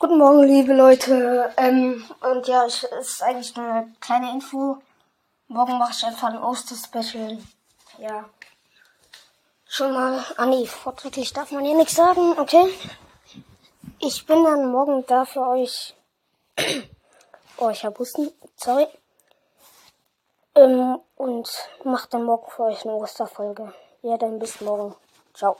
Guten Morgen, liebe Leute. Ähm, und ja, es ist eigentlich nur eine kleine Info. Morgen mache ich einfach ein Oster-Special. Ja. Schon mal. Ah nee, fortschrittlich darf man hier nichts sagen, okay? Ich bin dann morgen da für euch. oh, ich hab Husten. Sorry. Ähm, und mach dann morgen für euch eine Osterfolge. Ja, dann bis morgen. Ciao.